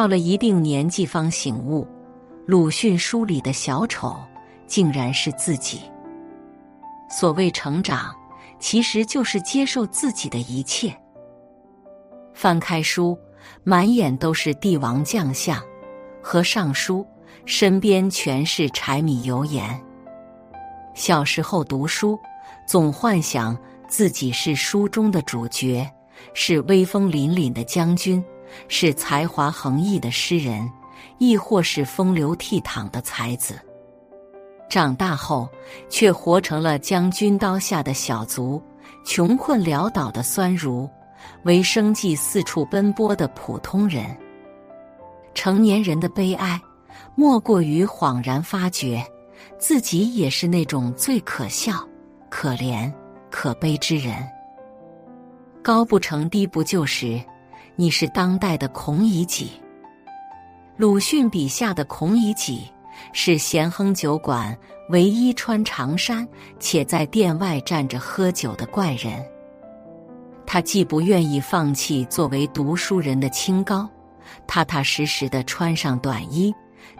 到了一定年纪方醒悟，鲁迅书里的小丑竟然是自己。所谓成长，其实就是接受自己的一切。翻开书，满眼都是帝王将相和尚书，身边全是柴米油盐。小时候读书，总幻想自己是书中的主角，是威风凛凛的将军。是才华横溢的诗人，亦或是风流倜傥的才子。长大后，却活成了将军刀下的小卒，穷困潦倒的酸儒，为生计四处奔波的普通人。成年人的悲哀，莫过于恍然发觉，自己也是那种最可笑、可怜、可悲之人。高不成低不就时。你是当代的孔乙己。鲁迅笔下的孔乙己是咸亨酒馆唯一穿长衫且在店外站着喝酒的怪人。他既不愿意放弃作为读书人的清高，踏踏实实的穿上短衣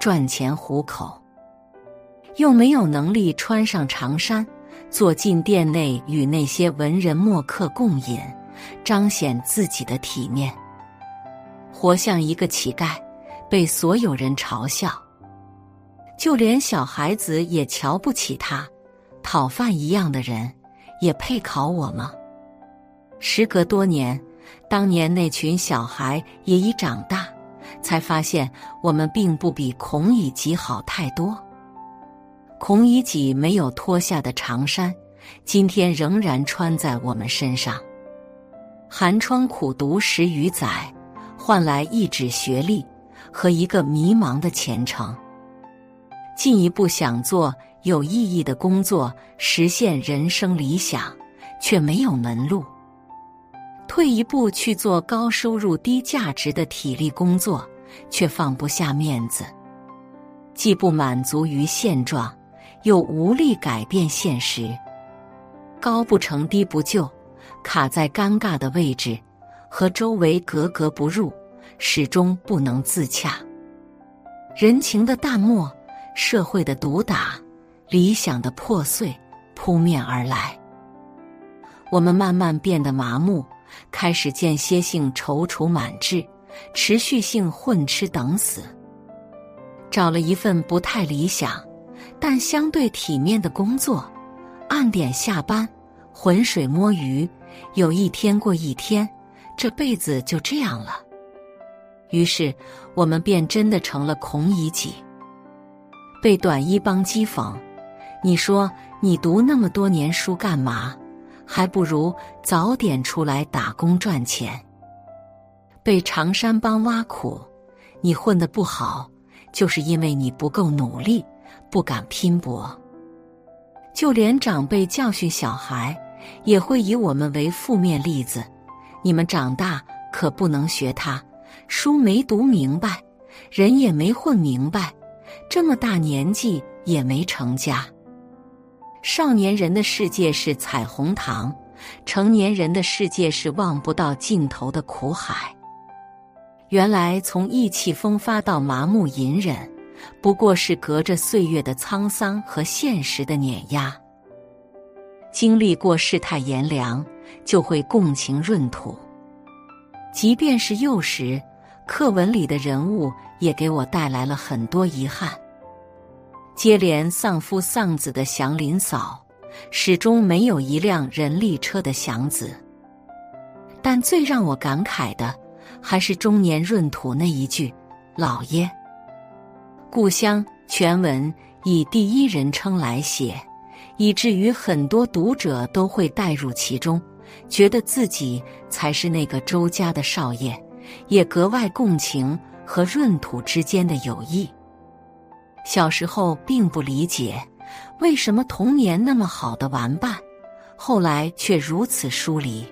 赚钱糊口，又没有能力穿上长衫坐进店内与那些文人墨客共饮，彰显自己的体面。活像一个乞丐，被所有人嘲笑，就连小孩子也瞧不起他。讨饭一样的人，也配考我吗？时隔多年，当年那群小孩也已长大，才发现我们并不比孔乙己好太多。孔乙己没有脱下的长衫，今天仍然穿在我们身上。寒窗苦读十余载。换来一纸学历和一个迷茫的前程。进一步想做有意义的工作，实现人生理想，却没有门路。退一步去做高收入低价值的体力工作，却放不下面子。既不满足于现状，又无力改变现实。高不成低不就，卡在尴尬的位置。和周围格格不入，始终不能自洽。人情的淡漠，社会的毒打，理想的破碎，扑面而来。我们慢慢变得麻木，开始间歇性踌躇满志，持续性混吃等死。找了一份不太理想，但相对体面的工作，按点下班，浑水摸鱼，有一天过一天。这辈子就这样了，于是我们便真的成了孔乙己，被短衣帮讥讽。你说你读那么多年书干嘛？还不如早点出来打工赚钱。被长衫帮挖苦，你混得不好，就是因为你不够努力，不敢拼搏。就连长辈教训小孩，也会以我们为负面例子。你们长大可不能学他，书没读明白，人也没混明白，这么大年纪也没成家。少年人的世界是彩虹糖，成年人的世界是望不到尽头的苦海。原来从意气风发到麻木隐忍，不过是隔着岁月的沧桑和现实的碾压。经历过世态炎凉。就会共情闰土。即便是幼时，课文里的人物也给我带来了很多遗憾。接连丧夫丧子的祥林嫂，始终没有一辆人力车的祥子。但最让我感慨的，还是中年闰土那一句：“老爷。”故乡全文以第一人称来写，以至于很多读者都会带入其中。觉得自己才是那个周家的少爷，也格外共情和闰土之间的友谊。小时候并不理解，为什么童年那么好的玩伴，后来却如此疏离。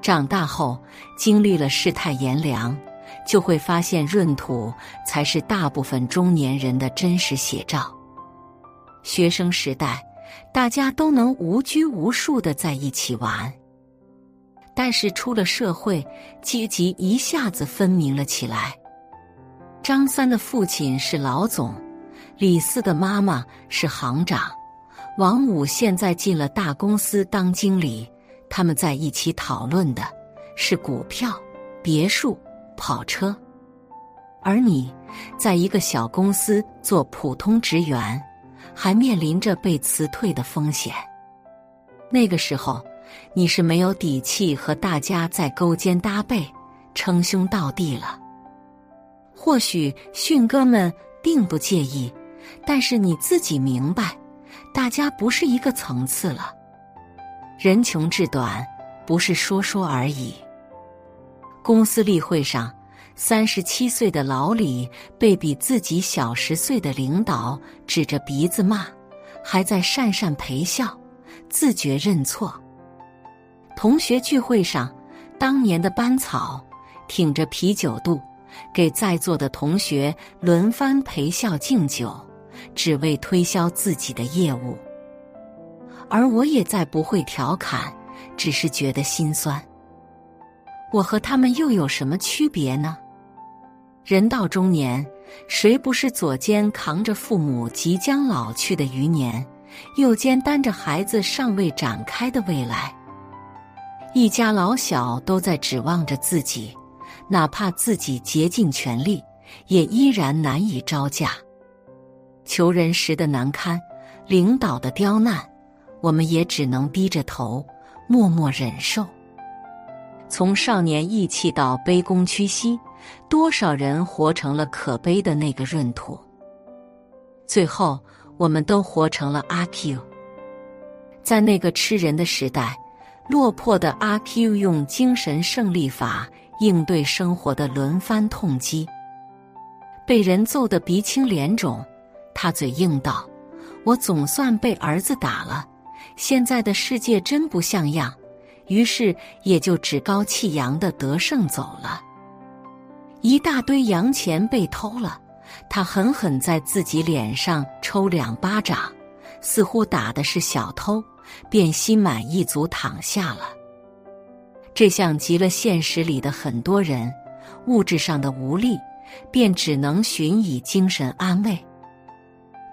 长大后经历了世态炎凉，就会发现闰土才是大部分中年人的真实写照。学生时代。大家都能无拘无束的在一起玩，但是出了社会，阶级一下子分明了起来。张三的父亲是老总，李四的妈妈是行长，王五现在进了大公司当经理。他们在一起讨论的是股票、别墅、跑车，而你在一个小公司做普通职员，还面临着被辞退的风险。那个时候，你是没有底气和大家再勾肩搭背、称兄道弟了。或许迅哥们并不介意，但是你自己明白，大家不是一个层次了。人穷志短，不是说说而已。公司例会上，三十七岁的老李被比自己小十岁的领导指着鼻子骂，还在讪讪陪笑，自觉认错。同学聚会上，当年的班草挺着啤酒肚，给在座的同学轮番陪笑敬酒，只为推销自己的业务。而我也再不会调侃，只是觉得心酸。我和他们又有什么区别呢？人到中年，谁不是左肩扛着父母即将老去的余年，右肩担着孩子尚未展开的未来？一家老小都在指望着自己，哪怕自己竭尽全力，也依然难以招架。求人时的难堪，领导的刁难。我们也只能低着头，默默忍受。从少年意气到卑躬屈膝，多少人活成了可悲的那个闰土。最后，我们都活成了阿 Q。在那个吃人的时代，落魄的阿 Q 用精神胜利法应对生活的轮番痛击。被人揍得鼻青脸肿，他嘴硬道：“我总算被儿子打了。”现在的世界真不像样，于是也就趾高气扬的得胜走了。一大堆洋钱被偷了，他狠狠在自己脸上抽两巴掌，似乎打的是小偷，便心满意足躺下了。这像极了现实里的很多人，物质上的无力，便只能寻以精神安慰。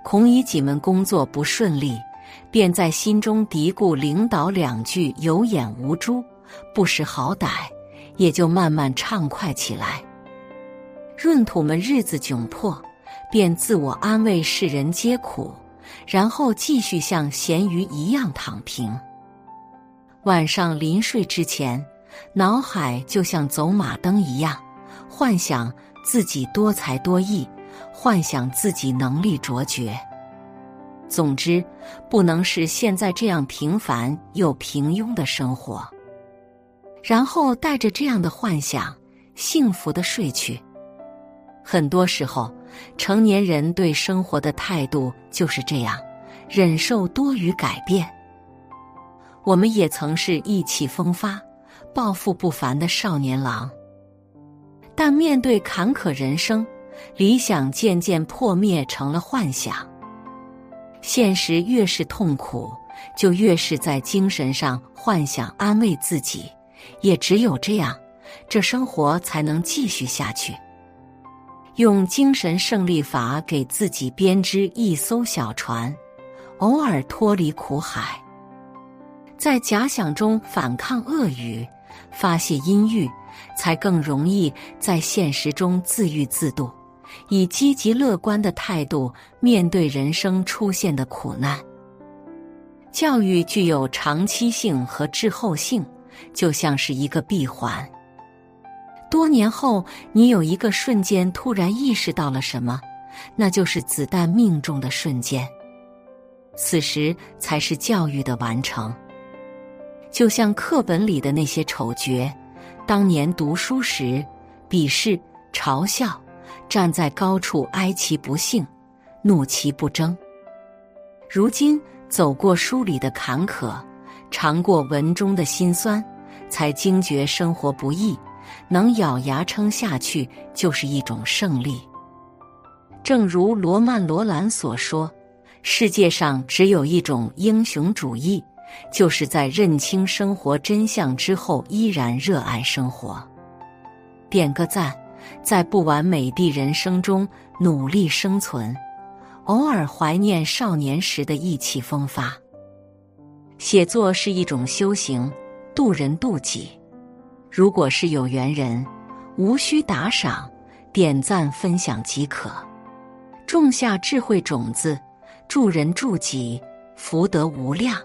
孔乙己们工作不顺利。便在心中嘀咕领导两句有眼无珠，不识好歹，也就慢慢畅快起来。闰土们日子窘迫，便自我安慰世人皆苦，然后继续像咸鱼一样躺平。晚上临睡之前，脑海就像走马灯一样，幻想自己多才多艺，幻想自己能力卓绝。总之，不能是现在这样平凡又平庸的生活。然后带着这样的幻想，幸福的睡去。很多时候，成年人对生活的态度就是这样：忍受多于改变。我们也曾是意气风发、抱负不凡的少年郎，但面对坎坷人生，理想渐渐破灭，成了幻想。现实越是痛苦，就越是在精神上幻想安慰自己，也只有这样，这生活才能继续下去。用精神胜利法给自己编织一艘小船，偶尔脱离苦海，在假想中反抗恶语，发泄阴郁，才更容易在现实中自愈自度。以积极乐观的态度面对人生出现的苦难。教育具有长期性和滞后性，就像是一个闭环。多年后，你有一个瞬间突然意识到了什么，那就是子弹命中的瞬间。此时才是教育的完成。就像课本里的那些丑角，当年读书时，鄙视、嘲笑。站在高处哀其不幸，怒其不争。如今走过书里的坎坷，尝过文中的辛酸，才惊觉生活不易，能咬牙撑下去就是一种胜利。正如罗曼·罗兰所说：“世界上只有一种英雄主义，就是在认清生活真相之后依然热爱生活。”点个赞。在不完美的人生中努力生存，偶尔怀念少年时的意气风发。写作是一种修行，渡人渡己。如果是有缘人，无需打赏、点赞、分享即可，种下智慧种子，助人助己，福德无量。